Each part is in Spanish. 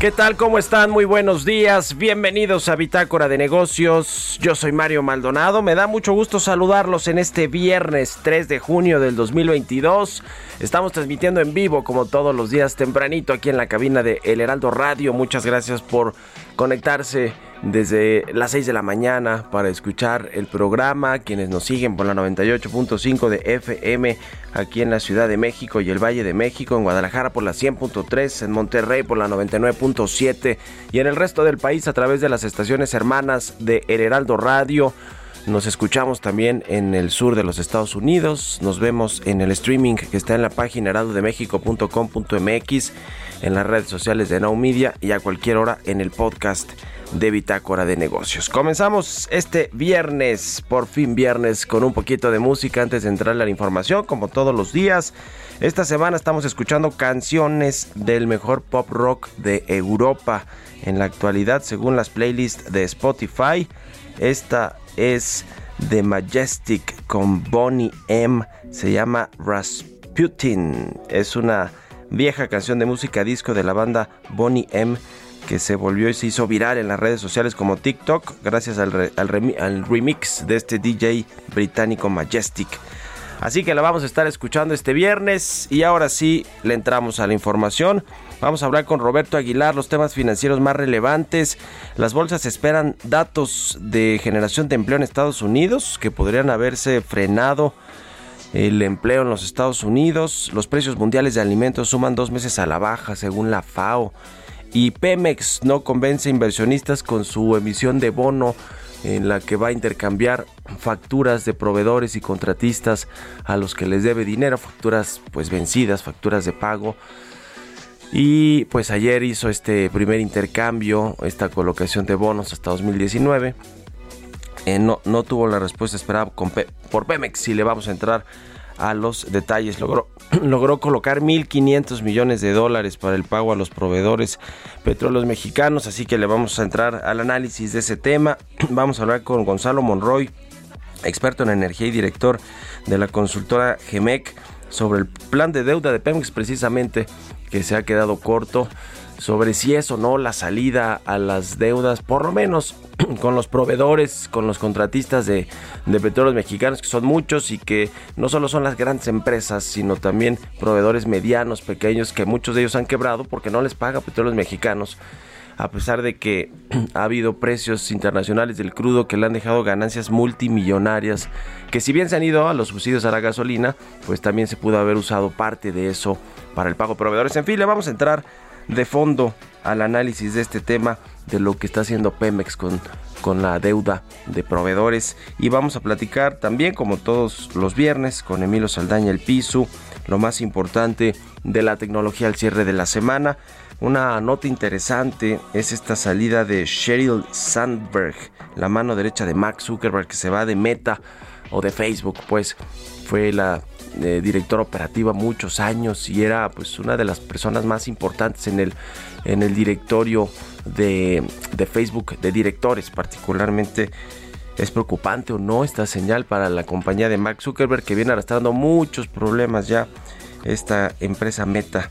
¿Qué tal? ¿Cómo están? Muy buenos días. Bienvenidos a Bitácora de Negocios. Yo soy Mario Maldonado. Me da mucho gusto saludarlos en este viernes 3 de junio del 2022. Estamos transmitiendo en vivo como todos los días tempranito aquí en la cabina de El Heraldo Radio. Muchas gracias por conectarse desde las 6 de la mañana para escuchar el programa, quienes nos siguen por la 98.5 de FM aquí en la Ciudad de México y el Valle de México, en Guadalajara por la 100.3, en Monterrey por la 99.7 y en el resto del país a través de las estaciones hermanas de El Heraldo Radio. Nos escuchamos también en el sur de los Estados Unidos. Nos vemos en el streaming que está en la página heraldodemexico.com.mx, en las redes sociales de Now Media y a cualquier hora en el podcast de Bitácora de Negocios. Comenzamos este viernes, por fin viernes, con un poquito de música antes de entrar a la información, como todos los días. Esta semana estamos escuchando canciones del mejor pop rock de Europa. En la actualidad, según las playlists de Spotify, esta es The Majestic con Bonnie M. Se llama Rasputin. Es una vieja canción de música disco de la banda Bonnie M que se volvió y se hizo viral en las redes sociales como TikTok gracias al, remix de este DJ británico Majestic. Así que la vamos a estar escuchando este viernes y ahora sí le entramos a la información. Vamos a hablar con Roberto Aguilar los temas financieros más relevantes. Las bolsas esperan datos de generación de empleo en Estados Unidos que podrían haberse frenado el empleo en los Estados Unidos. Los precios mundiales de alimentos suman dos meses a la baja según la FAO y Pemex no convence inversionistas con su emisión de bono en la que va a intercambiar facturas de proveedores y contratistas a los que les debe dinero, facturas pues vencidas, facturas de pago. Y pues ayer hizo este primer intercambio, esta colocación de bonos hasta 2019. Eh, no, no tuvo la respuesta esperada por Pemex y le vamos a entrar a los detalles. Logró, logró colocar 1.500 millones de dólares para el pago a los proveedores petróleos mexicanos, así que le vamos a entrar al análisis de ese tema. Vamos a hablar con Gonzalo Monroy, experto en energía y director de la consultora GEMEC, sobre el plan de deuda de Pemex precisamente que se ha quedado corto sobre si es o no la salida a las deudas, por lo menos con los proveedores, con los contratistas de, de, petróleos mexicanos, que son muchos y que no solo son las grandes empresas, sino también proveedores medianos, pequeños, que muchos de ellos han quebrado porque no les paga petróleos mexicanos. A pesar de que ha habido precios internacionales del crudo que le han dejado ganancias multimillonarias, que si bien se han ido a los subsidios a la gasolina, pues también se pudo haber usado parte de eso para el pago de proveedores. En fin, le vamos a entrar de fondo al análisis de este tema, de lo que está haciendo Pemex con, con la deuda de proveedores. Y vamos a platicar también, como todos los viernes, con Emilio Saldaña, el piso, lo más importante de la tecnología al cierre de la semana. Una nota interesante es esta salida de Sheryl Sandberg, la mano derecha de Mark Zuckerberg, que se va de Meta o de Facebook, pues fue la eh, director operativo muchos años y era pues una de las personas más importantes en el, en el directorio de, de Facebook, de directores particularmente. ¿Es preocupante o no esta señal para la compañía de Mark Zuckerberg que viene arrastrando muchos problemas ya esta empresa Meta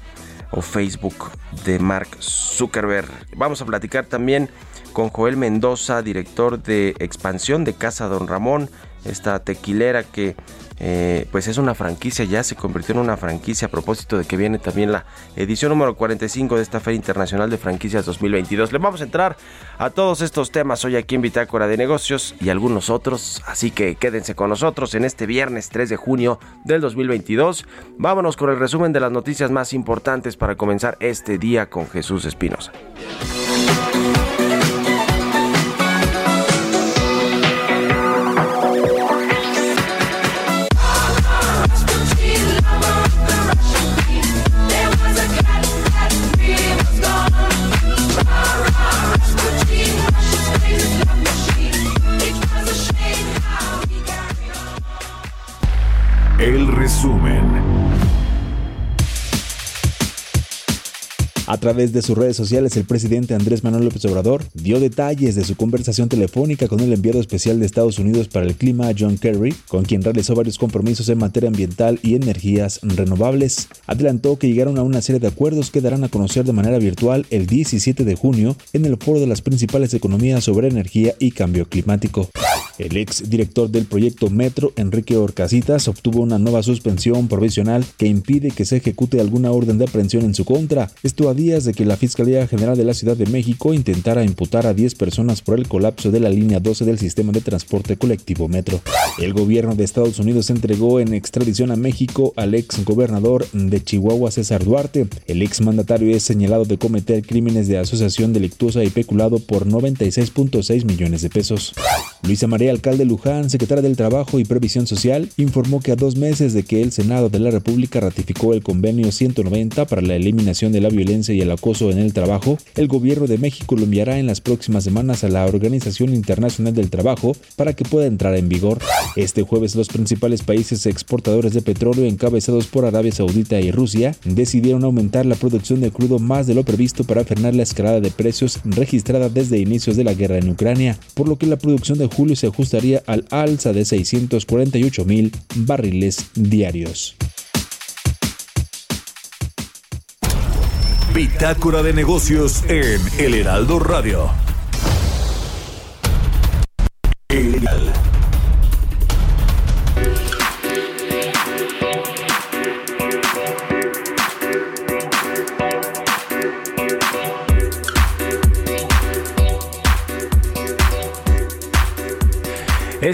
o Facebook de Mark Zuckerberg? Vamos a platicar también con Joel Mendoza, director de expansión de Casa Don Ramón, esta tequilera que eh, pues es una franquicia, ya se convirtió en una franquicia a propósito de que viene también la edición número 45 de esta Feria Internacional de Franquicias 2022. Le vamos a entrar a todos estos temas hoy aquí en Bitácora de Negocios y algunos otros, así que quédense con nosotros en este viernes 3 de junio del 2022. Vámonos con el resumen de las noticias más importantes para comenzar este día con Jesús Espinosa. Través de sus redes sociales, el presidente Andrés Manuel López Obrador dio detalles de su conversación telefónica con el enviado especial de Estados Unidos para el clima, John Kerry, con quien realizó varios compromisos en materia ambiental y energías renovables. Adelantó que llegaron a una serie de acuerdos que darán a conocer de manera virtual el 17 de junio en el foro de las principales economías sobre energía y cambio climático. El ex director del proyecto Metro, Enrique Orcasitas, obtuvo una nueva suspensión provisional que impide que se ejecute alguna orden de aprehensión en su contra. Esto a días de que la Fiscalía General de la Ciudad de México intentara imputar a 10 personas por el colapso de la línea 12 del sistema de transporte colectivo Metro. El gobierno de Estados Unidos entregó en extradición a México al ex gobernador de Chihuahua, César Duarte. El ex mandatario es señalado de cometer crímenes de asociación delictuosa y peculado por 96.6 millones de pesos. Luisa María alcalde Luján, secretaria del Trabajo y Previsión Social, informó que a dos meses de que el Senado de la República ratificó el convenio 190 para la eliminación de la violencia y el acoso en el trabajo, el gobierno de México lo enviará en las próximas semanas a la Organización Internacional del Trabajo para que pueda entrar en vigor. Este jueves los principales países exportadores de petróleo encabezados por Arabia Saudita y Rusia decidieron aumentar la producción de crudo más de lo previsto para frenar la escalada de precios registrada desde inicios de la guerra en Ucrania, por lo que la producción de julio se ajustaría al alza de 648 mil barriles diarios. Bitácora de negocios en El Heraldo Radio.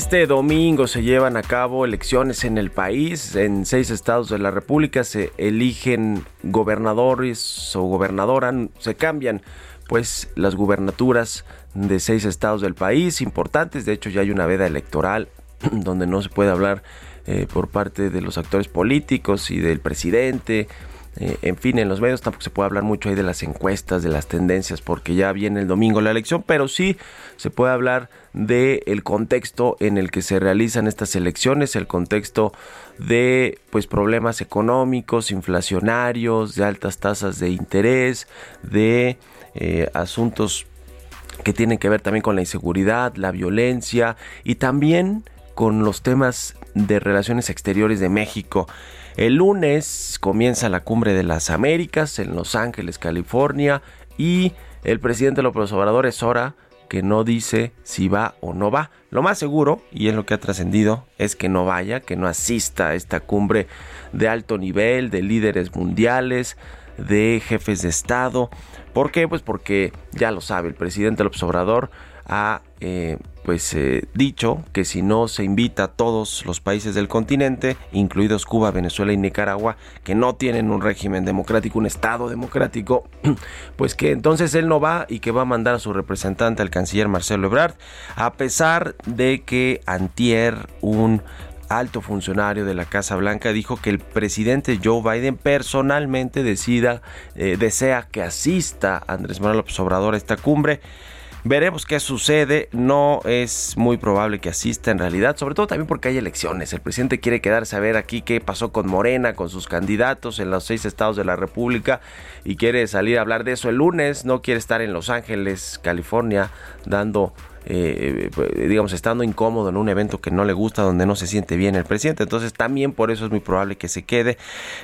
Este domingo se llevan a cabo elecciones en el país. En seis estados de la República se eligen gobernadores o gobernadoras, se cambian pues las gubernaturas de seis estados del país importantes. De hecho ya hay una veda electoral donde no se puede hablar eh, por parte de los actores políticos y del presidente eh, en fin, en los medios tampoco se puede hablar mucho ahí de las encuestas, de las tendencias, porque ya viene el domingo la elección, pero sí se puede hablar del el contexto en el que se realizan estas elecciones, el contexto de pues problemas económicos, inflacionarios, de altas tasas de interés, de eh, asuntos que tienen que ver también con la inseguridad, la violencia y también con los temas de relaciones exteriores de México. El lunes comienza la cumbre de las Américas en Los Ángeles, California, y el presidente López Obrador es hora que no dice si va o no va. Lo más seguro, y es lo que ha trascendido, es que no vaya, que no asista a esta cumbre de alto nivel, de líderes mundiales, de jefes de Estado. ¿Por qué? Pues porque ya lo sabe, el presidente López Obrador ha eh, pues eh, dicho que si no se invita a todos los países del continente, incluidos Cuba, Venezuela y Nicaragua, que no tienen un régimen democrático, un Estado democrático, pues que entonces él no va y que va a mandar a su representante, al canciller Marcelo Ebrard, a pesar de que Antier, un alto funcionario de la Casa Blanca dijo que el presidente Joe Biden personalmente decida, eh, desea que asista Andrés Manuel López Obrador a esta cumbre Veremos qué sucede. No es muy probable que asista en realidad, sobre todo también porque hay elecciones. El presidente quiere quedarse a ver aquí qué pasó con Morena, con sus candidatos en los seis estados de la República y quiere salir a hablar de eso el lunes. No quiere estar en Los Ángeles, California, dando eh, eh, digamos, estando incómodo en un evento que no le gusta, donde no se siente bien el presidente. Entonces también por eso es muy probable que se quede.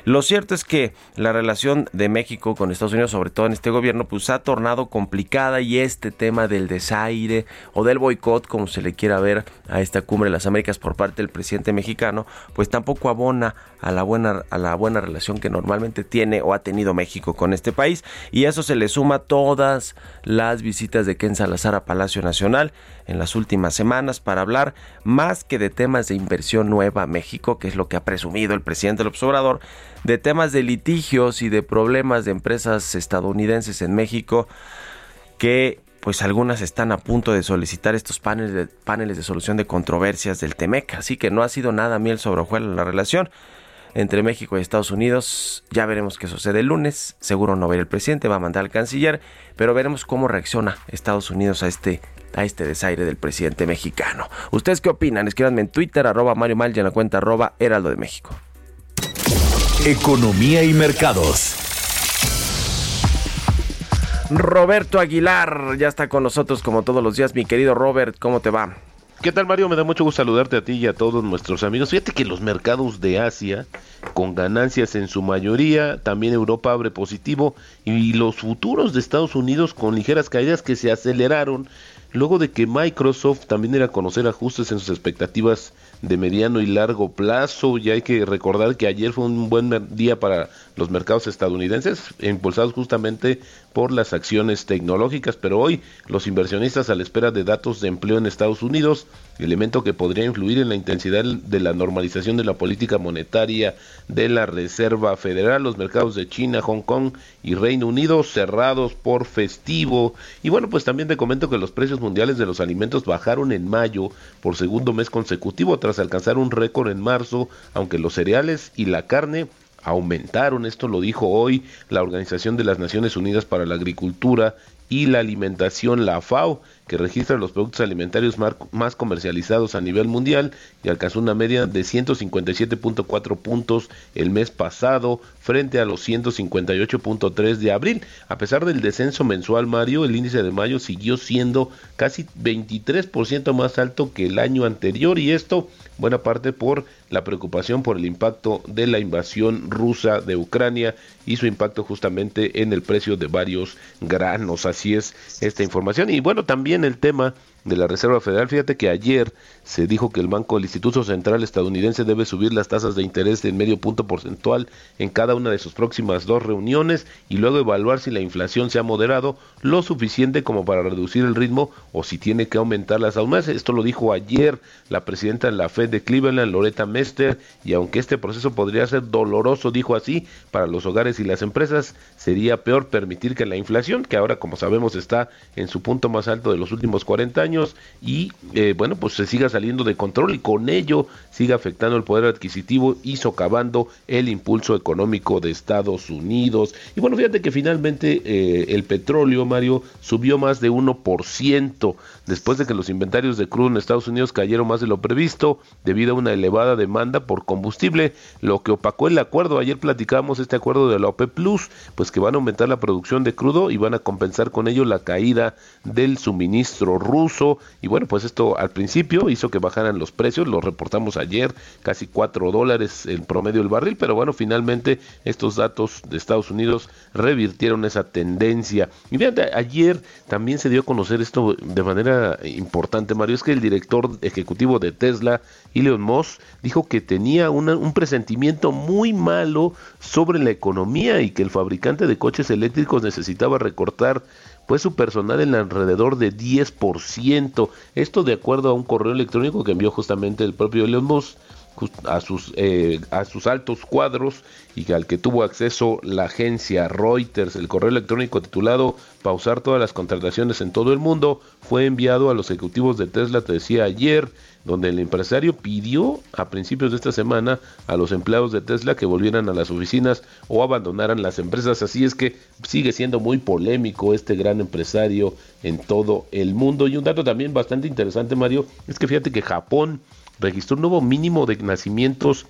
Lo cierto es que la relación de México con Estados Unidos, sobre todo en este gobierno, pues ha tornado complicada y este tema del desaire o del boicot, como se le quiera ver a esta cumbre de las Américas por parte del presidente mexicano, pues tampoco abona a la buena, a la buena relación que normalmente tiene o ha tenido México con este país. Y eso se le suma todas las visitas de Ken Salazar a Palacio Nacional en las últimas semanas para hablar más que de temas de inversión nueva a México, que es lo que ha presumido el presidente López Obrador, de temas de litigios y de problemas de empresas estadounidenses en México que pues algunas están a punto de solicitar estos paneles de, paneles de solución de controversias del TEMEC, así que no ha sido nada miel sobre hojuelas la relación entre México y Estados Unidos. Ya veremos qué sucede el lunes. Seguro no ver el presidente, va a mandar al canciller, pero veremos cómo reacciona Estados Unidos a este a este desaire del presidente mexicano. ¿Ustedes qué opinan? Escríbanme en Twitter, arroba Mario Mal y en la cuenta arroba Heraldo de México. Economía y mercados. Roberto Aguilar ya está con nosotros como todos los días. Mi querido Robert, ¿cómo te va? ¿Qué tal Mario? Me da mucho gusto saludarte a ti y a todos nuestros amigos. Fíjate que los mercados de Asia, con ganancias en su mayoría, también Europa abre positivo y los futuros de Estados Unidos con ligeras caídas que se aceleraron luego de que Microsoft también era conocer ajustes en sus expectativas de mediano y largo plazo. Y hay que recordar que ayer fue un buen día para los mercados estadounidenses, impulsados justamente por las acciones tecnológicas, pero hoy los inversionistas a la espera de datos de empleo en Estados Unidos, elemento que podría influir en la intensidad de la normalización de la política monetaria de la Reserva Federal, los mercados de China, Hong Kong y Reino Unido cerrados por festivo. Y bueno, pues también te comento que los precios mundiales de los alimentos bajaron en mayo por segundo mes consecutivo alcanzar un récord en marzo, aunque los cereales y la carne aumentaron. Esto lo dijo hoy la Organización de las Naciones Unidas para la Agricultura y la Alimentación, la FAO, que registra los productos alimentarios más comercializados a nivel mundial y alcanzó una media de 157.4 puntos el mes pasado frente a los 158.3 de abril. A pesar del descenso mensual, Mario, el índice de mayo siguió siendo casi 23% más alto que el año anterior y esto buena parte por la preocupación por el impacto de la invasión rusa de Ucrania y su impacto justamente en el precio de varios granos. Así es esta información. Y bueno, también el tema de la Reserva Federal. Fíjate que ayer se dijo que el Banco del Instituto Central estadounidense debe subir las tasas de interés en medio punto porcentual en cada una de sus próximas dos reuniones y luego evaluar si la inflación se ha moderado lo suficiente como para reducir el ritmo o si tiene que aumentarlas aún más. Esto lo dijo ayer la presidenta de la Fed de Cleveland, Loretta Mester, y aunque este proceso podría ser doloroso, dijo así, para los hogares y las empresas, sería peor permitir que la inflación, que ahora como sabemos está en su punto más alto de los últimos 40 años, y eh, bueno, pues se siga saliendo de control y con ello siga afectando el poder adquisitivo y socavando el impulso económico de Estados Unidos. Y bueno, fíjate que finalmente eh, el petróleo, Mario, subió más de 1% después de que los inventarios de crudo en Estados Unidos cayeron más de lo previsto debido a una elevada demanda por combustible, lo que opacó el acuerdo. Ayer platicamos este acuerdo de la OPEP Plus, pues que van a aumentar la producción de crudo y van a compensar con ello la caída del suministro ruso y bueno, pues esto al principio hizo que bajaran los precios, lo reportamos ayer, casi 4 dólares en promedio el barril, pero bueno, finalmente estos datos de Estados Unidos revirtieron esa tendencia. Y fíjate, ayer también se dio a conocer esto de manera importante, Mario, es que el director ejecutivo de Tesla, Elon Musk, dijo que tenía un presentimiento muy malo sobre la economía y que el fabricante de coches eléctricos necesitaba recortar fue su personal en alrededor de 10%. Esto de acuerdo a un correo electrónico que envió justamente el propio Elon Musk a sus, eh, a sus altos cuadros y al que tuvo acceso la agencia Reuters. El correo electrónico titulado Pausar todas las contrataciones en todo el mundo fue enviado a los ejecutivos de Tesla, te decía ayer, donde el empresario pidió a principios de esta semana a los empleados de Tesla que volvieran a las oficinas o abandonaran las empresas. Así es que sigue siendo muy polémico este gran empresario en todo el mundo. Y un dato también bastante interesante, Mario, es que fíjate que Japón registró un nuevo mínimo de nacimientos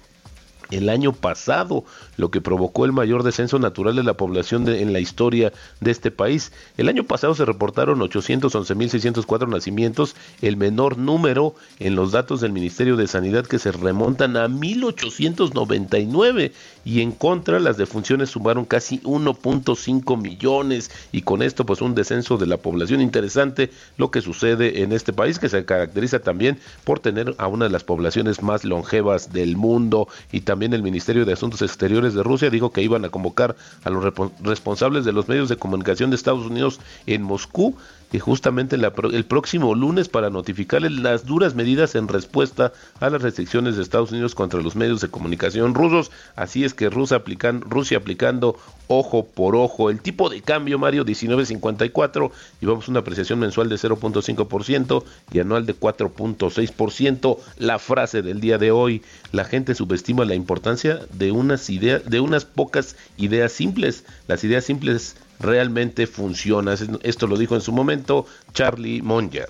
el año pasado, lo que provocó el mayor descenso natural de la población en la historia de este país. El año pasado se reportaron 811.604 nacimientos, el menor número en los datos del Ministerio de Sanidad que se remontan a 1.899 y en contra las defunciones sumaron casi 1.5 millones y con esto pues un descenso de la población. Interesante lo que sucede en este país que se caracteriza también por tener a una de las poblaciones más longevas del mundo. Y también el Ministerio de Asuntos Exteriores de Rusia dijo que iban a convocar a los responsables de los medios de comunicación de Estados Unidos en Moscú y justamente el próximo lunes para notificarles las duras medidas en respuesta a las restricciones de Estados Unidos contra los medios de comunicación rusos. Así es que Rusia, aplican, Rusia aplicando ojo por ojo. El tipo de cambio, Mario, 19.54. Llevamos una apreciación mensual de 0.5% y anual de 4.6%. La frase del día de hoy, la gente subestima la importancia de unas ideas, de unas pocas ideas simples. Las ideas simples realmente funcionan. Esto lo dijo en su momento Charlie Monger.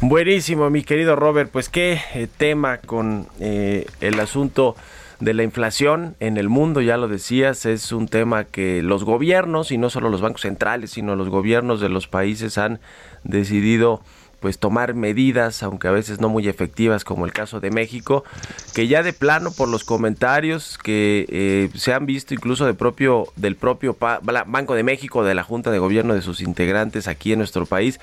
Buenísimo, mi querido Robert. Pues qué eh, tema con eh, el asunto de la inflación en el mundo, ya lo decías, es un tema que los gobiernos, y no solo los bancos centrales, sino los gobiernos de los países han decidido pues tomar medidas, aunque a veces no muy efectivas, como el caso de México, que ya de plano por los comentarios que eh, se han visto incluso de propio, del propio Banco de México, de la Junta de Gobierno de sus integrantes aquí en nuestro país,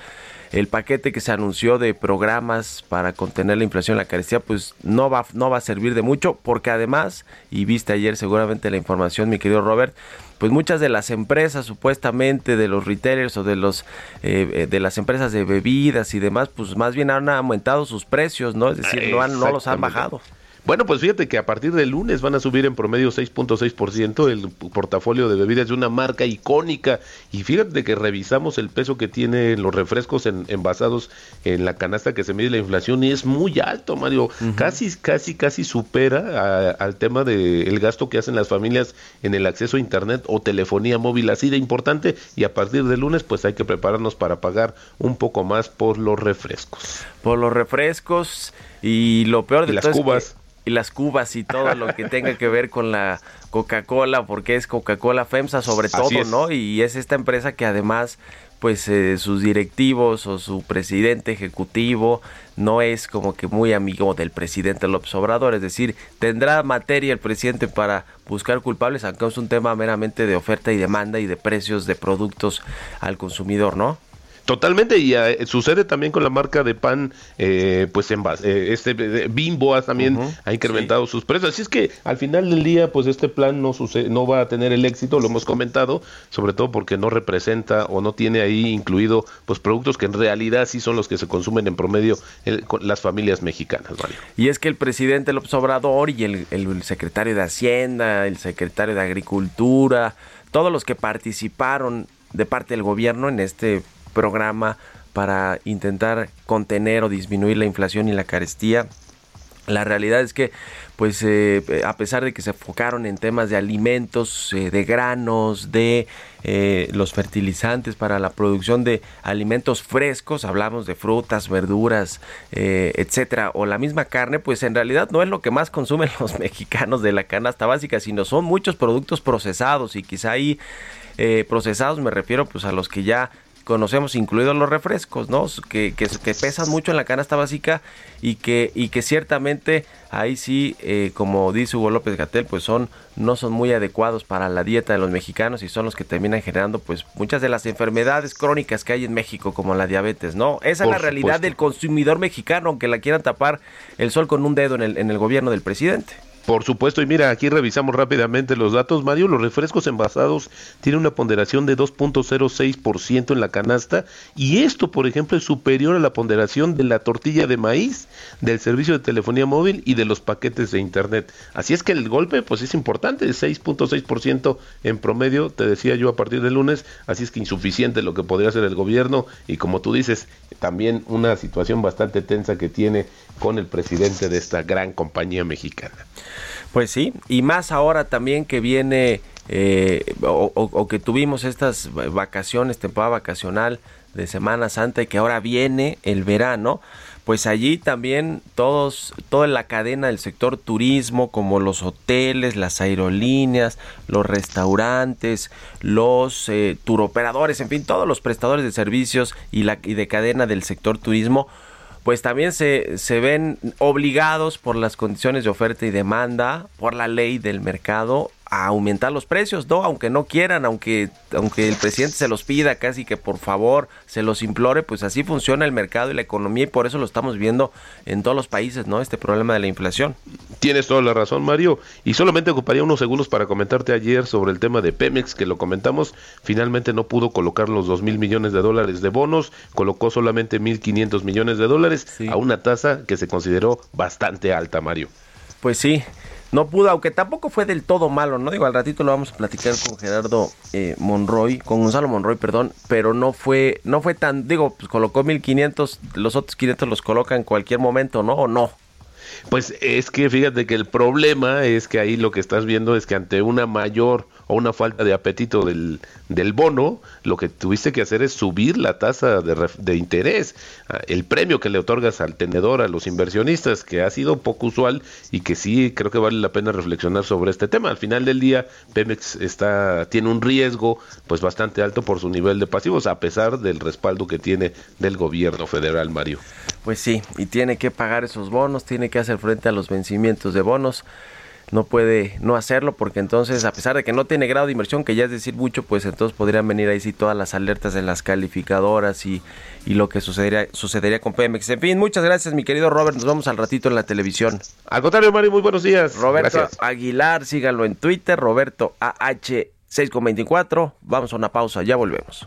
el paquete que se anunció de programas para contener la inflación y la carestía, pues no va, no va a servir de mucho, porque además, y viste ayer seguramente la información, mi querido Robert, pues muchas de las empresas supuestamente de los retailers o de los eh, eh, de las empresas de bebidas y demás pues más bien han aumentado sus precios no es decir no, han, no los han bajado bueno, pues fíjate que a partir del lunes van a subir en promedio 6.6% el portafolio de bebidas de una marca icónica. Y fíjate que revisamos el peso que tienen los refrescos en, envasados en la canasta que se mide la inflación y es muy alto, Mario. Casi, casi, casi supera al tema del gasto que hacen las familias en el acceso a Internet o telefonía móvil así de importante. Y a partir del lunes, pues hay que prepararnos para pagar un poco más por los refrescos. Por los refrescos y lo peor de las cubas y las cubas y todo lo que tenga que ver con la Coca-Cola, porque es Coca-Cola FEMSA sobre todo, ¿no? Y es esta empresa que además pues eh, sus directivos o su presidente ejecutivo no es como que muy amigo del presidente López Obrador, es decir, tendrá materia el presidente para buscar culpables, aunque es un tema meramente de oferta y demanda y de precios de productos al consumidor, ¿no? Totalmente, y eh, sucede también con la marca de pan, eh, pues en base, eh, este Bimbo también ha incrementado sus precios. Así es que al final del día, pues este plan no sucede, no va a tener el éxito, lo hemos comentado, sobre todo porque no representa o no tiene ahí incluido pues productos que en realidad sí son los que se consumen en promedio con las familias mexicanas. Y es que el presidente López Obrador y el, el secretario de Hacienda, el secretario de Agricultura, todos los que participaron de parte del gobierno en este programa para intentar contener o disminuir la inflación y la carestía. La realidad es que, pues, eh, a pesar de que se enfocaron en temas de alimentos, eh, de granos, de eh, los fertilizantes para la producción de alimentos frescos, hablamos de frutas, verduras, etcétera, o la misma carne, pues en realidad no es lo que más consumen los mexicanos de la canasta básica, sino son muchos productos procesados y quizá ahí procesados me refiero pues a los que ya conocemos, incluidos los refrescos, ¿no? Que, que, pesan mucho en la canasta básica y que, y que ciertamente ahí sí, eh, como dice Hugo López Gatel, pues son, no son muy adecuados para la dieta de los mexicanos y son los que terminan generando pues muchas de las enfermedades crónicas que hay en México, como la diabetes, ¿no? Esa es la realidad del consumidor mexicano, aunque la quieran tapar el sol con un dedo en el, en el gobierno del presidente. Por supuesto, y mira, aquí revisamos rápidamente los datos, Mario, los refrescos envasados tienen una ponderación de 2.06% en la canasta y esto, por ejemplo, es superior a la ponderación de la tortilla de maíz, del servicio de telefonía móvil y de los paquetes de internet. Así es que el golpe pues es importante, 6.6% en promedio, te decía yo a partir del lunes, así es que insuficiente lo que podría hacer el gobierno y como tú dices, también una situación bastante tensa que tiene con el presidente de esta gran compañía mexicana. Pues sí, y más ahora también que viene eh, o, que tuvimos estas vacaciones, temporada vacacional de Semana Santa y que ahora viene el verano, pues allí también todos, toda la cadena del sector turismo, como los hoteles, las aerolíneas, los restaurantes, los eh, turoperadores, en fin, todos los prestadores de servicios y, la, y de cadena del sector turismo, pues también se, se ven obligados por las condiciones de oferta y demanda, por la ley del mercado, a aumentar los precios, ¿no? Aunque no quieran, aunque, aunque el presidente se los pida casi que por favor se los implore, pues así funciona el mercado y la economía y por eso lo estamos viendo en todos los países, ¿no? Este problema de la inflación. Tienes toda la razón, Mario. Y solamente ocuparía unos segundos para comentarte ayer sobre el tema de Pemex, que lo comentamos. Finalmente no pudo colocar los dos mil millones de dólares de bonos, colocó solamente mil quinientos millones de dólares a una tasa que se consideró bastante alta, Mario. Pues sí, no pudo, aunque tampoco fue del todo malo, ¿no? Digo, al ratito lo vamos a platicar con Gerardo eh, Monroy, con Gonzalo Monroy, perdón, pero no fue, no fue tan, digo, pues colocó 1500, los otros 500 los coloca en cualquier momento, ¿no? ¿O no? Pues es que fíjate que el problema es que ahí lo que estás viendo es que ante una mayor o una falta de apetito del, del bono, lo que tuviste que hacer es subir la tasa de, de, interés, ah, el premio que le otorgas al tenedor, a los inversionistas, que ha sido poco usual y que sí creo que vale la pena reflexionar sobre este tema. Al final del día, Pemex está, tiene un riesgo pues bastante alto por su nivel de pasivos, a pesar del respaldo que tiene del gobierno federal, Mario. Pues sí, y tiene que pagar esos bonos, tiene que hacer frente a los vencimientos de bonos no puede no hacerlo porque entonces a pesar de que no tiene grado de inversión que ya es decir mucho pues entonces podrían venir ahí sí todas las alertas de las calificadoras y, y lo que sucedería sucedería con Pemex. En fin muchas gracias mi querido Robert. Nos vemos al ratito en la televisión. Al contrario Mario muy buenos días. Roberto Aguilar síganlo en Twitter Roberto AH 624 vamos a una pausa ya volvemos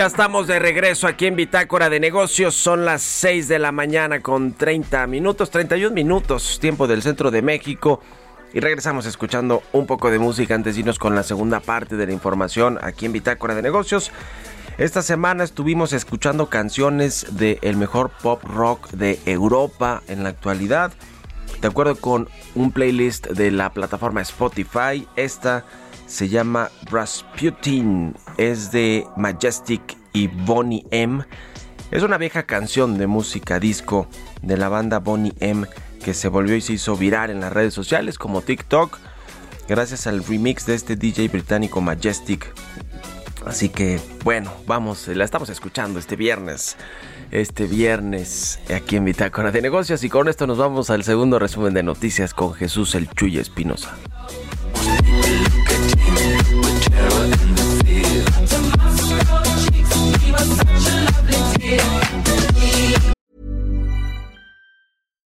Ya estamos de regreso aquí en Bitácora de Negocios. Son las 6 de la mañana con 30 minutos, 31 minutos, tiempo del centro de México. Y regresamos escuchando un poco de música antes de irnos con la segunda parte de la información aquí en Bitácora de Negocios. Esta semana estuvimos escuchando canciones del el mejor pop rock de Europa en la actualidad. De acuerdo con un playlist de la plataforma Spotify, esta se llama Rasputin, es de Majestic y Bonnie M. Es una vieja canción de música disco de la banda Bonnie M que se volvió y se hizo viral en las redes sociales como TikTok gracias al remix de este DJ británico Majestic. Así que bueno, vamos, la estamos escuchando este viernes. Este viernes aquí en Bitácora de Negocios y con esto nos vamos al segundo resumen de noticias con Jesús El Chuy Espinosa.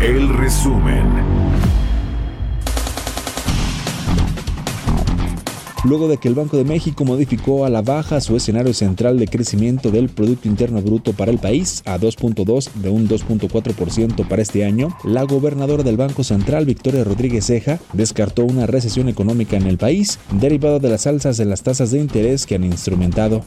El resumen. Luego de que el Banco de México modificó a la baja su escenario central de crecimiento del Producto Interno Bruto para el país a 2.2 de un 2.4% para este año, la gobernadora del Banco Central, Victoria Rodríguez Ceja, descartó una recesión económica en el país derivada de las alzas de las tasas de interés que han instrumentado.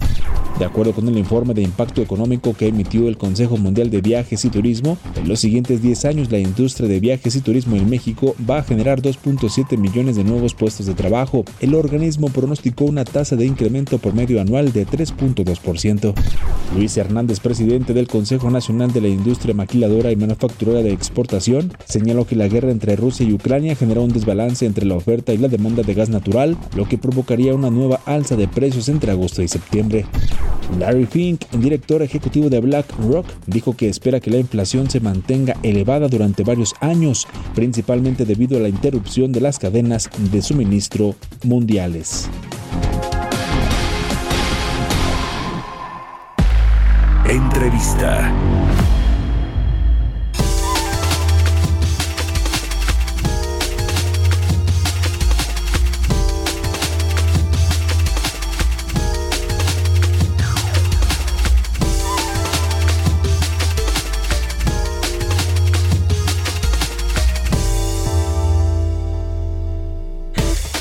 De acuerdo con el informe de impacto económico que emitió el Consejo Mundial de Viajes y Turismo, en los siguientes 10 años la industria de viajes y turismo en México va a generar 2.7 millones de nuevos puestos de trabajo. El organismo pronosticó una tasa de incremento por medio anual de 3.2%. Luis Hernández, presidente del Consejo Nacional de la Industria Maquiladora y Manufacturera de Exportación, señaló que la guerra entre Rusia y Ucrania generó un desbalance entre la oferta y la demanda de gas natural, lo que provocaría una nueva alza de precios entre agosto y septiembre. Larry Fink, director ejecutivo de BlackRock, dijo que espera que la inflación se mantenga elevada durante varios años, principalmente debido a la interrupción de las cadenas de suministro mundiales. Entrevista.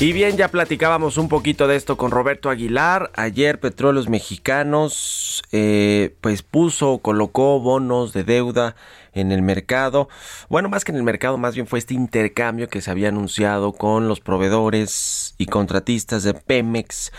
Y bien, ya platicábamos un poquito de esto con Roberto Aguilar. Ayer Petróleos Mexicanos eh, pues puso, colocó bonos de deuda en el mercado. Bueno, más que en el mercado, más bien fue este intercambio que se había anunciado con los proveedores y contratistas de Pemex.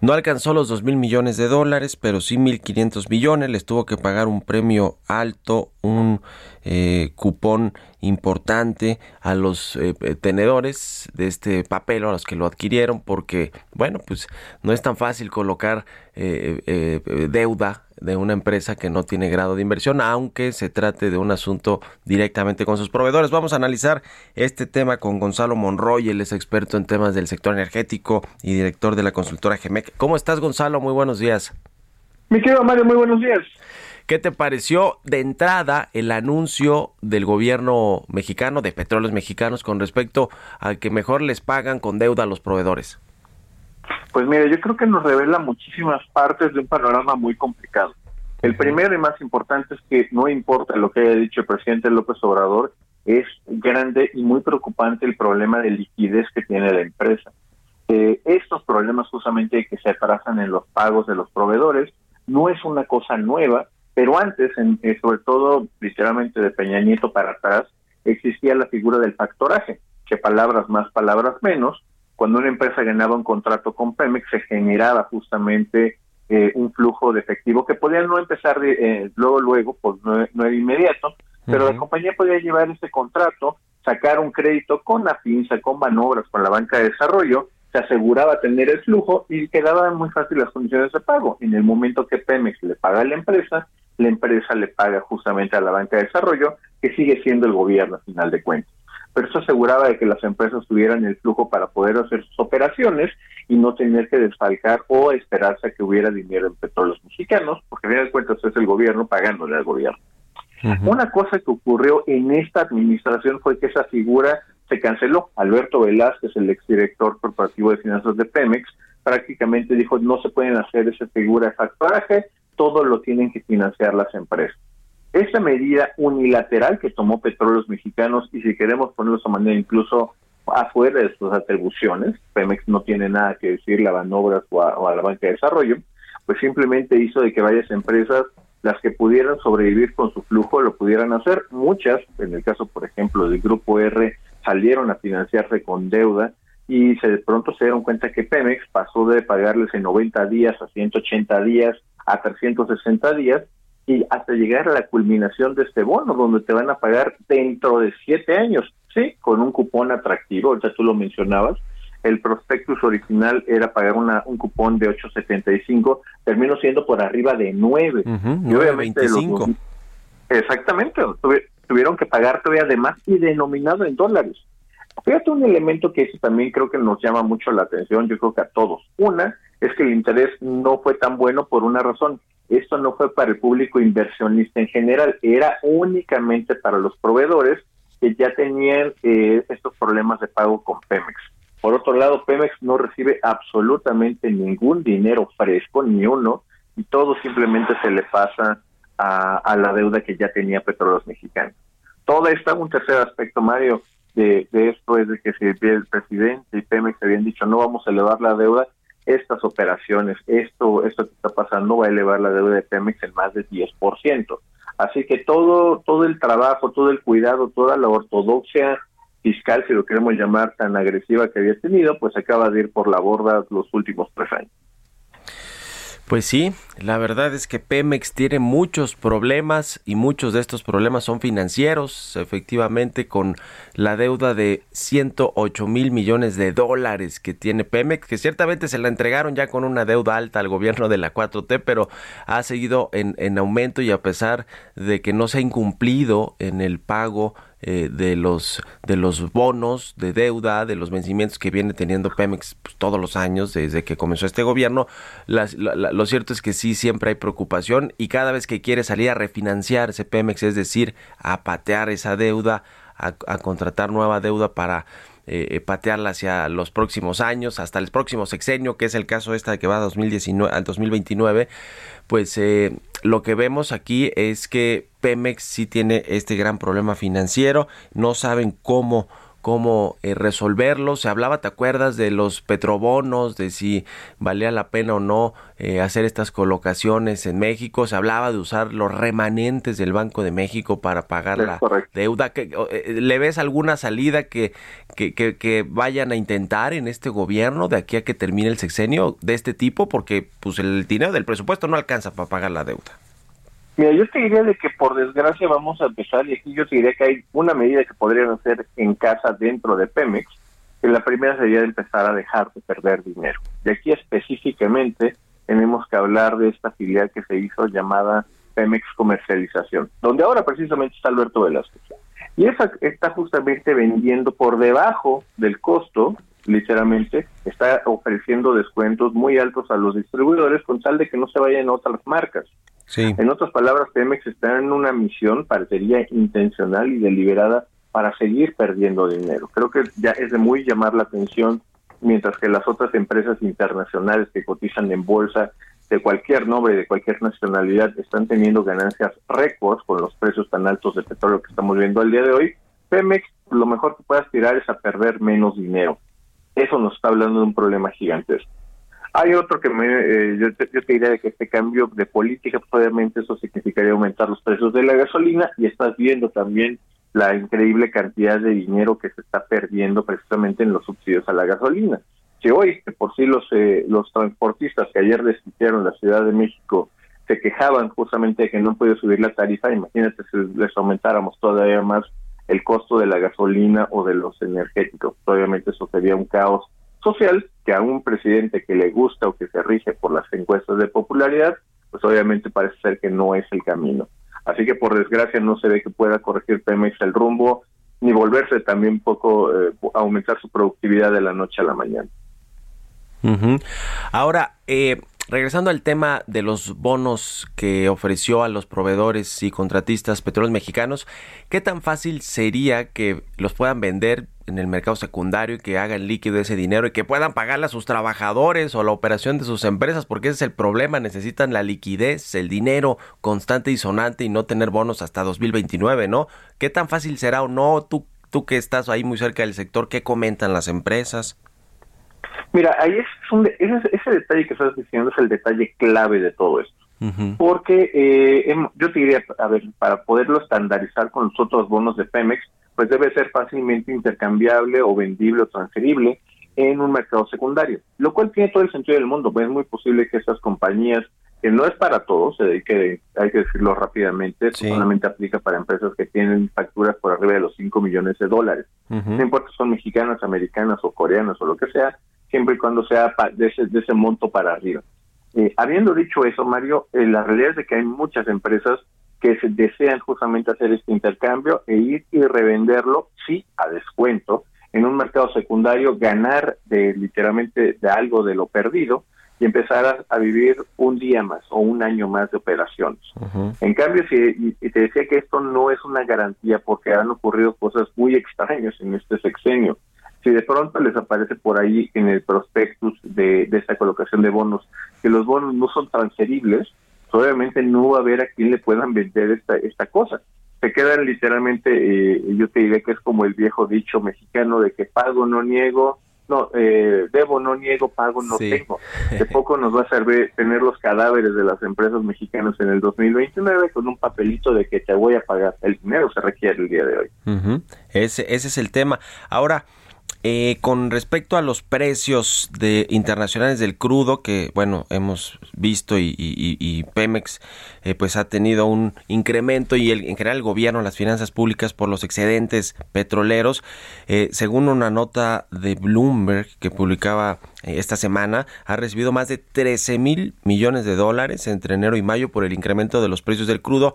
No alcanzó los 2 mil millones de dólares, pero sí 1.500 millones. Les tuvo que pagar un premio alto, un eh, cupón importante a los eh, tenedores de este papel, a los que lo adquirieron, porque, bueno, pues no es tan fácil colocar eh, deuda de una empresa que no tiene grado de inversión, aunque se trate de un asunto directamente con sus proveedores. Vamos a analizar este tema con Gonzalo Monroy, él es experto en temas del sector energético y director de la consultora GEMEC. ¿Cómo estás, Gonzalo? Muy buenos días. Mi querido Mario, muy buenos días. ¿Qué te pareció de entrada el anuncio del gobierno mexicano, de petróleos mexicanos, con respecto a que mejor les pagan con deuda a los proveedores? Pues mire, yo creo que nos revela muchísimas partes de un panorama muy complicado. El primero y más importante es que no importa lo que haya dicho el presidente López Obrador, es grande y muy preocupante el problema de liquidez que tiene la empresa. Eh, estos problemas justamente que se atrasan en los pagos de los proveedores no es una cosa nueva, pero antes, en, eh, sobre todo literalmente de Peña Nieto para atrás, existía la figura del factoraje, que palabras más, palabras menos, cuando una empresa ganaba un contrato con Pemex se generaba justamente eh, un flujo de efectivo que podía no empezar eh, luego, luego, pues no, era inmediato, pero la compañía podía llevar ese contrato, sacar un crédito con la pinza, con manobras, con la banca de desarrollo, se aseguraba tener el flujo y quedaban muy fácil las condiciones de pago. En el momento que Pemex le paga a la empresa, la empresa le paga justamente a la banca de desarrollo, que sigue siendo el gobierno a final de cuentas pero eso aseguraba de que las empresas tuvieran el flujo para poder hacer sus operaciones y no tener que desfalcar o esperarse a que hubiera dinero en petróleos mexicanos, porque a fin de cuentas es el gobierno pagándole al gobierno. Una cosa que ocurrió en esta administración fue que esa figura se canceló. Alberto Velázquez, el exdirector corporativo de finanzas de Pemex, prácticamente dijo no se pueden hacer esa figura de factoraje, todo lo tienen que financiar las empresas. Esa medida unilateral que tomó Petróleos Mexicanos, y si queremos ponerlo de esa manera, incluso afuera de sus atribuciones, Pemex no tiene nada que decirle a Banobras o a, la banca de desarrollo, pues simplemente hizo de que varias empresas, las que pudieran sobrevivir con su flujo, lo pudieran hacer. Muchas, en el caso, por ejemplo, del Grupo R, salieron a financiarse con deuda y se de pronto se dieron cuenta que Pemex pasó de pagarles en 90 días a 180 días a 360 días y hasta llegar a la culminación de este bono, donde te van a pagar dentro de siete años, sí, con un cupón atractivo, ya tú lo mencionabas, el prospectus original era pagar una, un cupón de 8.75, terminó siendo por arriba de 9. y obviamente exactamente, tuvieron que pagar todavía de más y denominado en dólares. Fíjate un elemento que eso también creo que nos llama mucho la atención, yo creo que a todos. Una es que el interés no fue tan bueno por una razón. Esto no fue para el público inversionista en general, era únicamente para los proveedores que ya tenían eh, estos problemas de pago con Pemex. Por otro lado, Pemex no recibe absolutamente ningún dinero fresco, ni uno, y todo simplemente se le pasa a, la deuda que ya tenía Petróleos Mexicanos. Todo esto, un tercer aspecto, Mario, de, esto es de que si el presidente y Pemex habían dicho no vamos a elevar la deuda, estas operaciones, esto, esto que está pasando va a elevar la deuda de Pemex en más de 10%. Así que todo, todo el trabajo, todo el cuidado, toda la ortodoxia fiscal, si lo queremos llamar tan agresiva que había tenido, pues acaba de ir por la borda los últimos tres años. Pues sí, la verdad es que Pemex tiene muchos problemas y muchos de estos problemas son financieros, efectivamente con la deuda de 108 mil millones de dólares que tiene Pemex, que ciertamente se la entregaron ya con una deuda alta al gobierno de la 4T, pero ha seguido en, en aumento y a pesar de que no se ha incumplido en el pago eh, de los de los bonos de deuda, de los vencimientos que viene teniendo Pemex pues, todos los años desde que comenzó este gobierno. lo cierto es que sí siempre hay preocupación y cada vez que quiere salir a refinanciarse Pemex, es decir, a patear esa deuda, a, contratar nueva deuda para eh, eh, patearla hacia los próximos años, hasta el próximo sexenio, que es el caso esta que va a 2019, al 2029, pues eh, lo que vemos aquí es que Pemex sí tiene este gran problema financiero, no saben cómo cómo eh, resolverlo. Se hablaba, ¿te acuerdas? De los petrobonos, de si valía la pena o no eh, hacer estas colocaciones en México. Se hablaba de usar los remanentes del Banco de México para pagar la deuda. Eh, ¿Le ves alguna salida que, que, que, vayan a intentar en este gobierno de aquí a que termine el sexenio de este tipo? Porque pues el dinero del presupuesto no alcanza para pagar la deuda. Mira, yo te diría de que por desgracia vamos a empezar, y aquí yo te diría que hay una medida que podrían hacer en casa dentro de Pemex, que la primera sería empezar a dejar de perder dinero. Y aquí específicamente tenemos que hablar de esta filial que se hizo llamada Pemex Comercialización, donde ahora precisamente está Alberto Velázquez. Y esa está justamente vendiendo por debajo del costo, literalmente, está ofreciendo descuentos muy altos a los distribuidores con tal de que no se vayan otras marcas. En otras palabras, Pemex está en una misión, parecería intencional y deliberada, para seguir perdiendo dinero. Creo que ya es de muy llamar la atención, mientras que las otras empresas internacionales que cotizan en bolsa de cualquier nombre de cualquier nacionalidad están teniendo ganancias récords con los precios tan altos de petróleo que estamos viendo al día de hoy, Pemex lo mejor que puede aspirar es a perder menos dinero. Eso nos está hablando de un problema gigantesco. Hay otro que me, eh, yo, te, diría que este cambio de política, obviamente eso significaría aumentar los precios de la gasolina y estás viendo también la increíble cantidad de dinero que se está perdiendo precisamente en los subsidios a la gasolina. Si hoy, por sí los, eh, los transportistas que ayer desquiciaron la Ciudad de México se quejaban justamente de que no podía subir la tarifa, imagínate si les aumentáramos todavía más el costo de la gasolina o de los energéticos. Obviamente eso sería un caos social que a un presidente que le gusta o que se rige por las encuestas de popularidad, pues obviamente parece ser que no es el camino. Así que por desgracia no se ve que pueda corregir Pemex el rumbo ni volverse también poco eh, aumentar su productividad de la noche a la mañana. Ahora, eh, regresando al tema de los bonos que ofreció a los proveedores y contratistas petróleos mexicanos, ¿qué tan fácil sería que los puedan vender en el mercado secundario y que hagan líquido ese dinero y que puedan pagarle a sus trabajadores o la operación de sus empresas, porque ese es el problema, necesitan la liquidez, el dinero constante y sonante y no tener bonos hasta 2029, ¿no? ¿Qué tan fácil será o no? Tú, tú que estás ahí muy cerca del sector, ¿qué comentan las empresas? Mira, ahí es ese, ese, detalle que estás diciendo es el detalle clave de todo esto. Porque eh, yo te diría, a ver, para poderlo estandarizar con los otros bonos de Pemex, pues debe ser fácilmente intercambiable o vendible o transferible en un mercado secundario, lo cual tiene todo el sentido del mundo. Pues es muy posible que estas compañías que no es para todos, hay que, hay que decirlo rápidamente, solamente aplica para empresas que tienen facturas por arriba de los 5 millones de dólares. No importa si son mexicanas, americanas o coreanas o lo que sea, siempre y cuando sea de ese, de ese monto para arriba. Eh, habiendo dicho eso, Mario, eh, la realidad es de que hay muchas empresas que se desean justamente hacer este intercambio e ir y revenderlo, sí, a descuento, en un mercado secundario, ganar de literalmente de algo de lo perdido, y empezar a, vivir un día más o un año más de operaciones. En cambio, si y te decía que esto no es una garantía porque han ocurrido cosas muy extrañas en este sexenio. Si de pronto les aparece por ahí en el prospectus de, esta colocación de bonos que los bonos no son transferibles, obviamente no va a haber a quien le puedan vender esta, esta cosa. Se quedan literalmente, eh, yo te diré que es como el viejo dicho mexicano de que pago, no niego, no, eh, debo, no niego, pago, no tengo. De poco nos va a servir tener los cadáveres de las empresas mexicanas en el 2029 con un papelito de que te voy a pagar. El dinero se requiere el día de hoy. ese, ese es el tema. Ahora, eh, con respecto a los precios de internacionales del crudo, que bueno, hemos visto y, Pemex eh, pues ha tenido un incremento y el, en general el gobierno, las finanzas públicas por los excedentes petroleros, eh, según una nota de Bloomberg que publicaba esta semana, ha recibido más de 13 mil millones de dólares entre enero y mayo por el incremento de los precios del crudo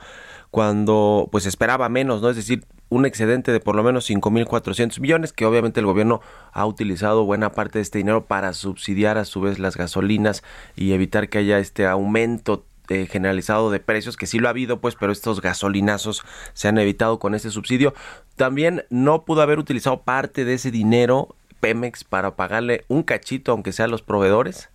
cuando pues esperaba menos, ¿no? Es decir, un excedente de por lo menos 5.400 millones, que obviamente el gobierno ha utilizado buena parte de este dinero para subsidiar a su vez las gasolinas y evitar que haya este aumento eh, generalizado de precios, que sí lo ha habido, pues, pero estos gasolinazos se han evitado con este subsidio. También no pudo haber utilizado parte de ese dinero Pemex para pagarle un cachito, aunque sea a los proveedores.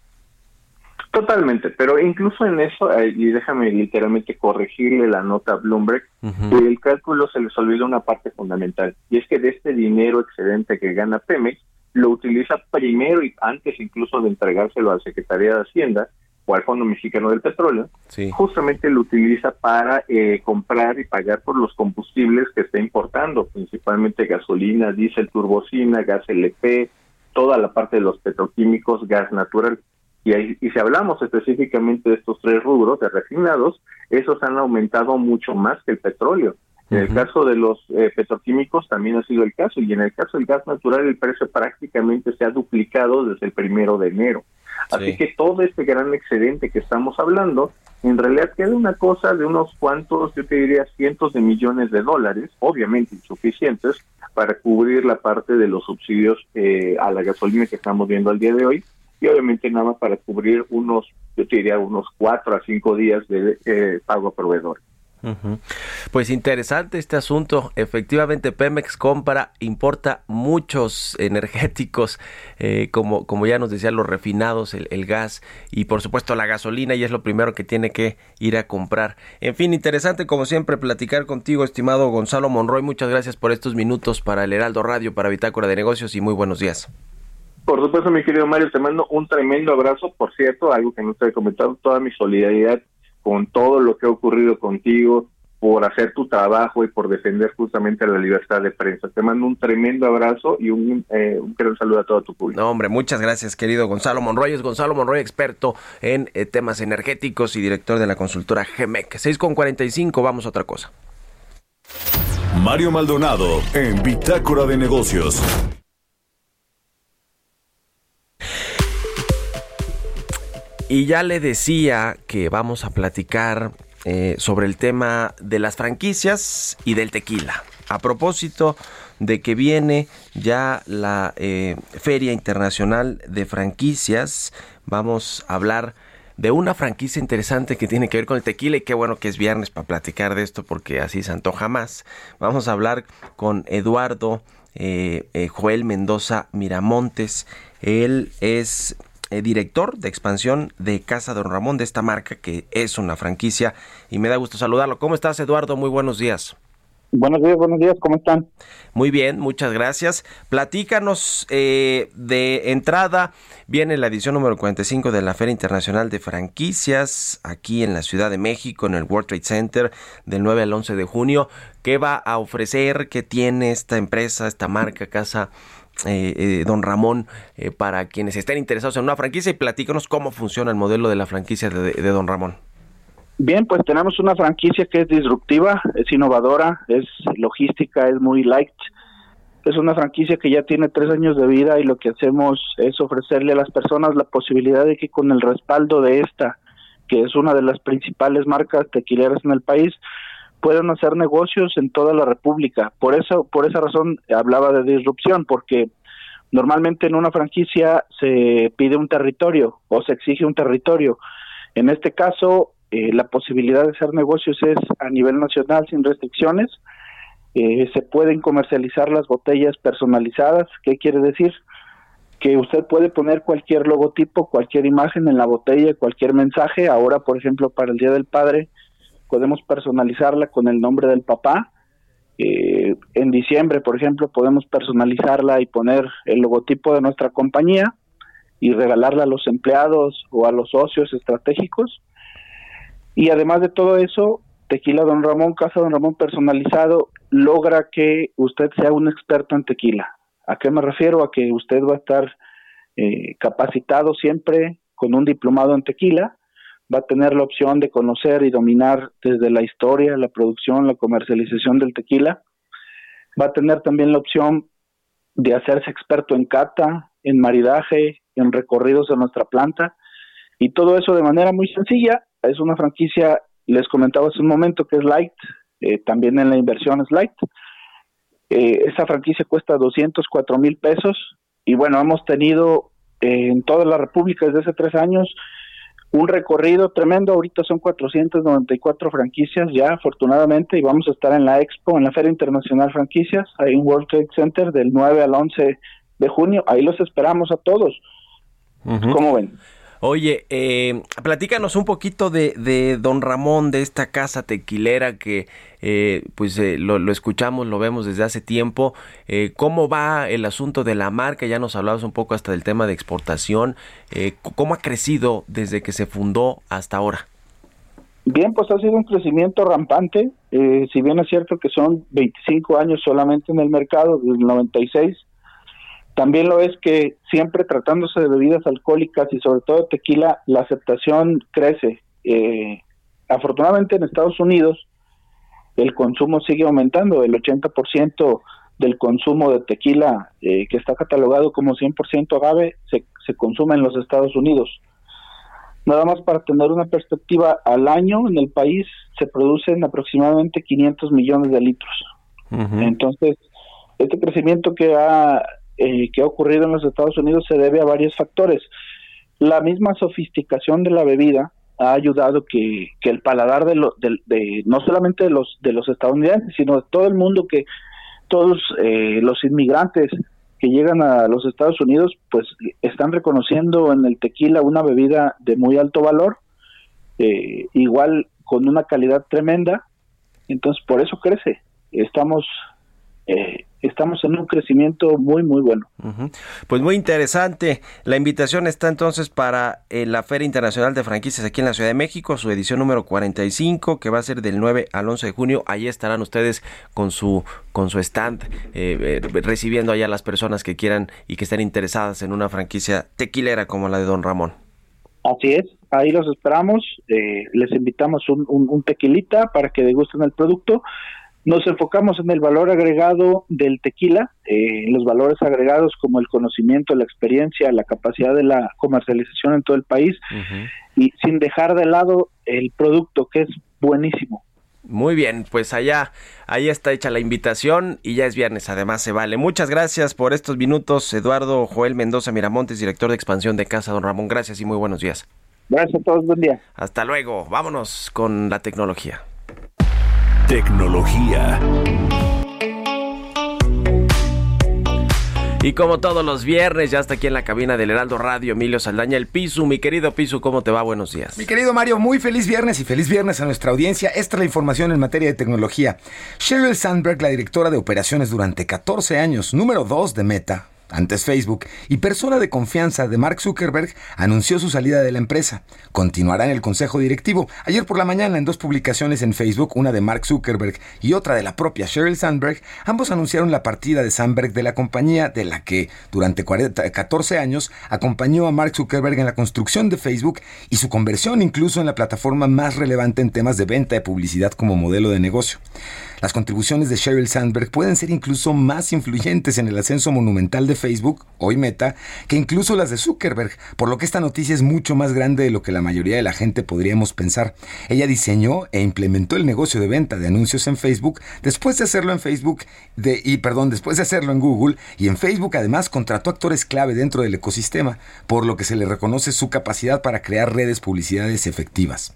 Totalmente, pero incluso en eso, eh, y déjame literalmente corregirle la nota a Bloomberg, el cálculo se les olvida una parte fundamental, y es que de este dinero excedente que gana Pemex, lo utiliza primero y antes incluso de entregárselo a la Secretaría de Hacienda o al Fondo Mexicano del Petróleo, justamente lo utiliza para eh, comprar y pagar por los combustibles que está importando, principalmente gasolina, diésel, turbocina, gas LP, toda la parte de los petroquímicos, gas natural. Y, y si hablamos específicamente de estos tres rubros de refinados, esos han aumentado mucho más que el petróleo. En el caso de los eh, petroquímicos también ha sido el caso y en el caso del gas natural el precio prácticamente se ha duplicado desde el primero de enero. Así que todo este gran excedente que estamos hablando, en realidad queda una cosa de unos cuantos, yo te diría cientos de millones de dólares, obviamente insuficientes, para cubrir la parte de los subsidios eh, a la gasolina que estamos viendo al día de hoy y obviamente nada más para cubrir unos, yo diría, unos cuatro a cinco días de eh, pago a proveedores. Pues interesante este asunto. Efectivamente, Pemex compra, importa muchos energéticos, eh, como, como ya nos decían los refinados, el, el, gas y por supuesto la gasolina, y es lo primero que tiene que ir a comprar. En fin, interesante como siempre platicar contigo, estimado Gonzalo Monroy. Muchas gracias por estos minutos para el Heraldo Radio, para Bitácora de Negocios y muy buenos días. Por supuesto, mi querido Mario, te mando un tremendo abrazo. Por cierto, algo que no te he comentado, toda mi solidaridad con todo lo que ha ocurrido contigo, por hacer tu trabajo y por defender justamente la libertad de prensa. Te mando un tremendo abrazo y un, eh, un gran saludo a todo tu público. No, hombre, muchas gracias, querido Gonzalo Monroy. Es Gonzalo Monroy, experto en eh, temas energéticos y director de la consultora GEMEC. 6 con 45, vamos a otra cosa. Mario Maldonado en Bitácora de Negocios. Y ya le decía que vamos a platicar eh, sobre el tema de las franquicias y del tequila. A propósito de que viene ya la eh, Feria Internacional de Franquicias, vamos a hablar de una franquicia interesante que tiene que ver con el tequila y qué bueno que es viernes para platicar de esto porque así se antoja más. Vamos a hablar con Eduardo eh, Joel Mendoza Miramontes. Él es eh, director de expansión de Casa Don Ramón, de esta marca que es una franquicia. Y me da gusto saludarlo. ¿Cómo estás, Eduardo? Muy buenos días. Buenos días, buenos días, ¿cómo están? Muy bien, muchas gracias. Platícanos eh, de entrada, viene la edición número 45 de la Feria Internacional de Franquicias aquí en la Ciudad de México, en el World Trade Center, del 9 al 11 de junio. ¿Qué va a ofrecer? ¿Qué tiene esta empresa, esta marca, Casa don Ramón, para quienes estén interesados en una franquicia y platícanos cómo funciona el modelo de la franquicia de, de don Ramón. Bien, pues tenemos una franquicia que es disruptiva, es innovadora, es logística, es muy light. Es una franquicia que ya tiene tres años de vida y lo que hacemos es ofrecerle a las personas la posibilidad de que con el respaldo de esta, que es una de las principales marcas tequileras en el país, puedan hacer negocios en toda la República. Por eso, por esa razón hablaba de disrupción, porque normalmente en una franquicia se pide un territorio o se exige un territorio. En este caso, eh, la posibilidad de hacer negocios es a nivel nacional sin restricciones. Eh, se pueden comercializar las botellas personalizadas. ¿Qué quiere decir? Que usted puede poner cualquier logotipo, cualquier imagen en la botella, cualquier mensaje. Ahora, por ejemplo, para el Día del Padre, podemos personalizarla con el nombre del papá. Eh, en diciembre, por ejemplo, podemos personalizarla y poner el logotipo de nuestra compañía y regalarla a los empleados o a los socios estratégicos. Y además de todo eso, Tequila Don Ramón, Casa Don Ramón personalizado, logra que usted sea un experto en tequila. ¿A qué me refiero? A que usted va a estar eh, capacitado siempre con un diplomado en tequila, va a tener la opción de conocer y dominar desde la historia, la producción, la comercialización del tequila, va a tener también la opción de hacerse experto en cata, en maridaje, en recorridos de nuestra planta, y todo eso de manera muy sencilla es una franquicia, les comentaba hace un momento, que es light, eh, también en la inversión es light. Eh, esa franquicia cuesta 204 mil pesos y bueno, hemos tenido eh, en toda la República desde hace tres años un recorrido tremendo. Ahorita son 494 franquicias ya, afortunadamente, y vamos a estar en la Expo, en la Feria Internacional Franquicias, ahí en World Trade Center, del 9 al 11 de junio. Ahí los esperamos a todos. ¿Cómo ven? Oye, eh, platícanos un poquito de, Don Ramón, de esta casa tequilera que eh, pues eh, lo, escuchamos, lo vemos desde hace tiempo. Eh, ¿Cómo va el asunto de la marca? Ya nos hablabas un poco hasta del tema de exportación. ¿Cómo ha crecido desde que se fundó hasta ahora? Bien, pues ha sido un crecimiento rampante. si bien es cierto que son 25 años solamente en el mercado, desde el 96, también lo es que siempre tratándose de bebidas alcohólicas y sobre todo tequila, la aceptación crece. Eh, afortunadamente en Estados Unidos el consumo sigue aumentando, el 80% del consumo de tequila eh, que está catalogado como 100% agave se, se consume en los Estados Unidos. Nada más para tener una perspectiva, al año en el país se producen aproximadamente 500 millones de litros. Entonces, este crecimiento que ha eh, que ha ocurrido en los Estados Unidos se debe a varios factores. La misma sofisticación de la bebida ha ayudado que, que el paladar de, lo, de, no solamente de los de los estadounidenses, sino de todo el mundo que todos eh, los inmigrantes que llegan a los Estados Unidos, pues están reconociendo en el tequila una bebida de muy alto valor, eh, igual con una calidad tremenda, entonces por eso crece. Estamos eh, estamos en un crecimiento muy, muy bueno. Pues muy interesante. La invitación está entonces para eh, la Feria Internacional de Franquicias aquí en la Ciudad de México, su edición número 45, que va a ser del 9 al 11 de junio. Allí estarán ustedes con su, con su stand, eh, eh, recibiendo allá a las personas que quieran y que estén interesadas en una franquicia tequilera como la de Don Ramón. Así es, ahí los esperamos. les invitamos un, un tequilita para que degusten el producto nos enfocamos en el valor agregado del tequila, eh, los valores agregados como el conocimiento, la experiencia, la capacidad de la comercialización en todo el país y sin dejar de lado el producto que es buenísimo. Muy bien, pues allá, ahí está hecha la invitación y ya es viernes, además se vale. Muchas gracias por estos minutos, Eduardo Joel Mendoza Miramontes, director de expansión de Casa Don Ramón. Gracias y muy buenos días. Gracias a todos, buen día. Hasta luego, vámonos con la tecnología. Tecnología. Y como todos los viernes, ya está aquí en la cabina del Heraldo Radio, Emilio Saldaña, el Pisu. Mi querido Pisu, ¿cómo te va? Buenos días. Mi querido Mario, muy feliz viernes y feliz viernes a nuestra audiencia. Esta es la información en materia de tecnología. Sheryl Sandberg, la directora de operaciones durante 14 años, número 2 de Meta, antes Facebook, y persona de confianza de Mark Zuckerberg, anunció su salida de la empresa. Continuará en el consejo directivo. Ayer por la mañana, en dos publicaciones en Facebook, una de Mark Zuckerberg y otra de la propia Sheryl Sandberg, ambos anunciaron la partida de Sandberg de la compañía de la que durante 14 años acompañó a Mark Zuckerberg en la construcción de Facebook y su conversión incluso en la plataforma más relevante en temas de venta de publicidad como modelo de negocio. Las contribuciones de Sheryl Sandberg pueden ser incluso más influyentes en el ascenso monumental de Facebook, hoy Meta, que incluso las de Zuckerberg, por lo que esta noticia es mucho más grande de lo que la mayoría de la gente podríamos pensar. Ella diseñó e implementó el negocio de venta de anuncios en Facebook después de hacerlo en Facebook de, y perdón, después de hacerlo en Google y en Facebook además contrató actores clave dentro del ecosistema, por lo que se le reconoce su capacidad para crear redes publicidades efectivas.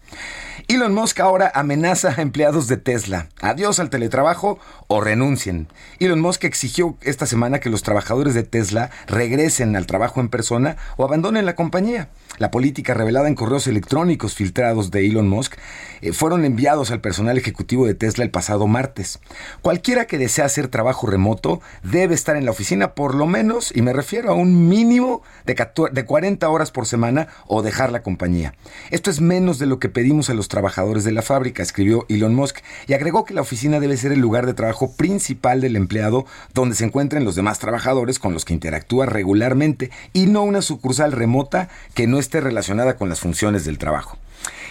Elon Musk ahora amenaza a empleados de Tesla. Adiós al teletrabajo o renuncien. Elon Musk exigió esta semana que los trabajadores de Tesla regresen al trabajo en persona o abandonen la compañía. La política revelada en correos electrónicos filtrados de Elon Musk eh, fueron enviados al personal ejecutivo de Tesla el pasado martes. Cualquiera que desea hacer trabajo remoto debe estar en la oficina por lo menos, y me refiero a un mínimo de 40 horas por semana o dejar la compañía. Esto es menos de lo que pedimos a los trabajadores de la fábrica, escribió Elon Musk, y agregó que la oficina debe ser el lugar de trabajo principal del empleado donde se encuentren los demás trabajadores con los que interactúa regularmente y no una sucursal remota que no esté relacionada con las funciones del trabajo.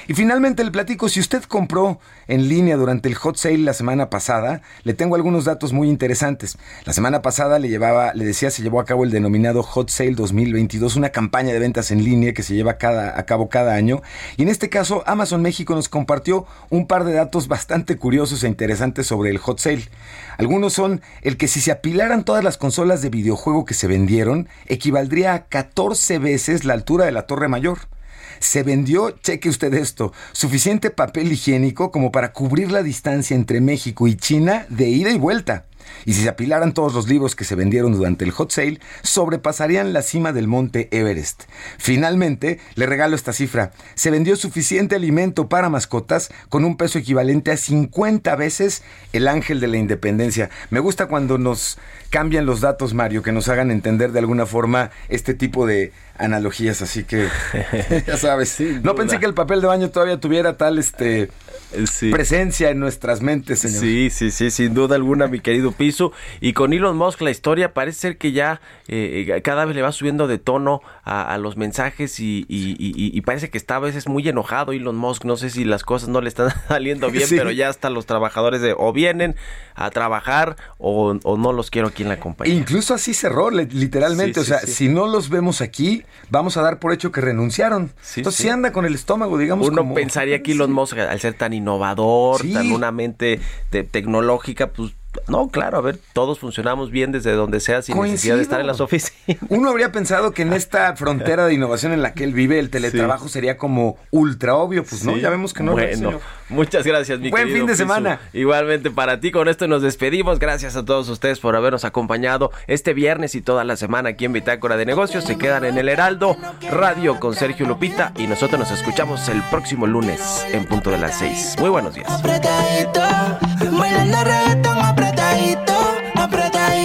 Y finalmente el platico, si usted compró en línea durante el hot sale la semana pasada, le tengo algunos datos muy interesantes. La semana pasada le llevaba, le decía, se llevó a cabo el denominado Hot Sale 2022, una campaña de ventas en línea que se lleva cada, a cabo cada año. Y en este caso, Amazon México nos compartió un par de datos bastante curiosos e interesantes sobre el Hot Sale. Algunos son el que si se apilaran todas las consolas de videojuego que se vendieron, equivaldría a 14 veces la altura de la Torre Mayor se vendió, cheque usted esto, suficiente papel higiénico como para cubrir la distancia entre México y China de ida y vuelta. Y si se apilaran todos los libros que se vendieron durante el hot sale, sobrepasarían la cima del monte Everest. Finalmente, le regalo esta cifra. Se vendió suficiente alimento para mascotas con un peso equivalente a 50 veces el ángel de la independencia. Me gusta cuando nos cambian los datos, Mario, que nos hagan entender de alguna forma este tipo de analogías, así que ya sabes. no pensé que el papel de baño todavía tuviera tal este presencia en nuestras mentes, señor. Sí, sí, sí, sin duda alguna, mi querido Piso. Y con Elon Musk la historia parece ser que ya eh, cada vez le va subiendo de tono a, los mensajes y, parece que está a veces muy enojado Elon Musk. No sé si las cosas no le están saliendo bien, pero ya hasta los trabajadores de o vienen a trabajar o, no los quiero aquí en la compañía. Incluso así cerró, literalmente. o sea, si no los vemos aquí, vamos a dar por hecho que renunciaron. Entonces, si anda con el estómago, digamos. Uno pensaría que Elon Musk, al ser tan innovador, tan una mente tecnológica, pues no, claro, a ver, todos funcionamos bien desde donde sea sin necesidad de estar en las oficinas. Uno habría pensado que en esta frontera de innovación en la que él vive, el teletrabajo sería como ultra obvio, pues no, ya vemos que no. Bueno, muchas gracias, mi Buen fin de semana. Igualmente para ti, con esto nos despedimos. Gracias a todos ustedes por habernos acompañado este viernes y toda la semana aquí en Bitácora de Negocios. Se quedan en el Heraldo Radio con Sergio Lupita y nosotros nos escuchamos el próximo lunes en punto de las seis. Muy buenos días apretadito,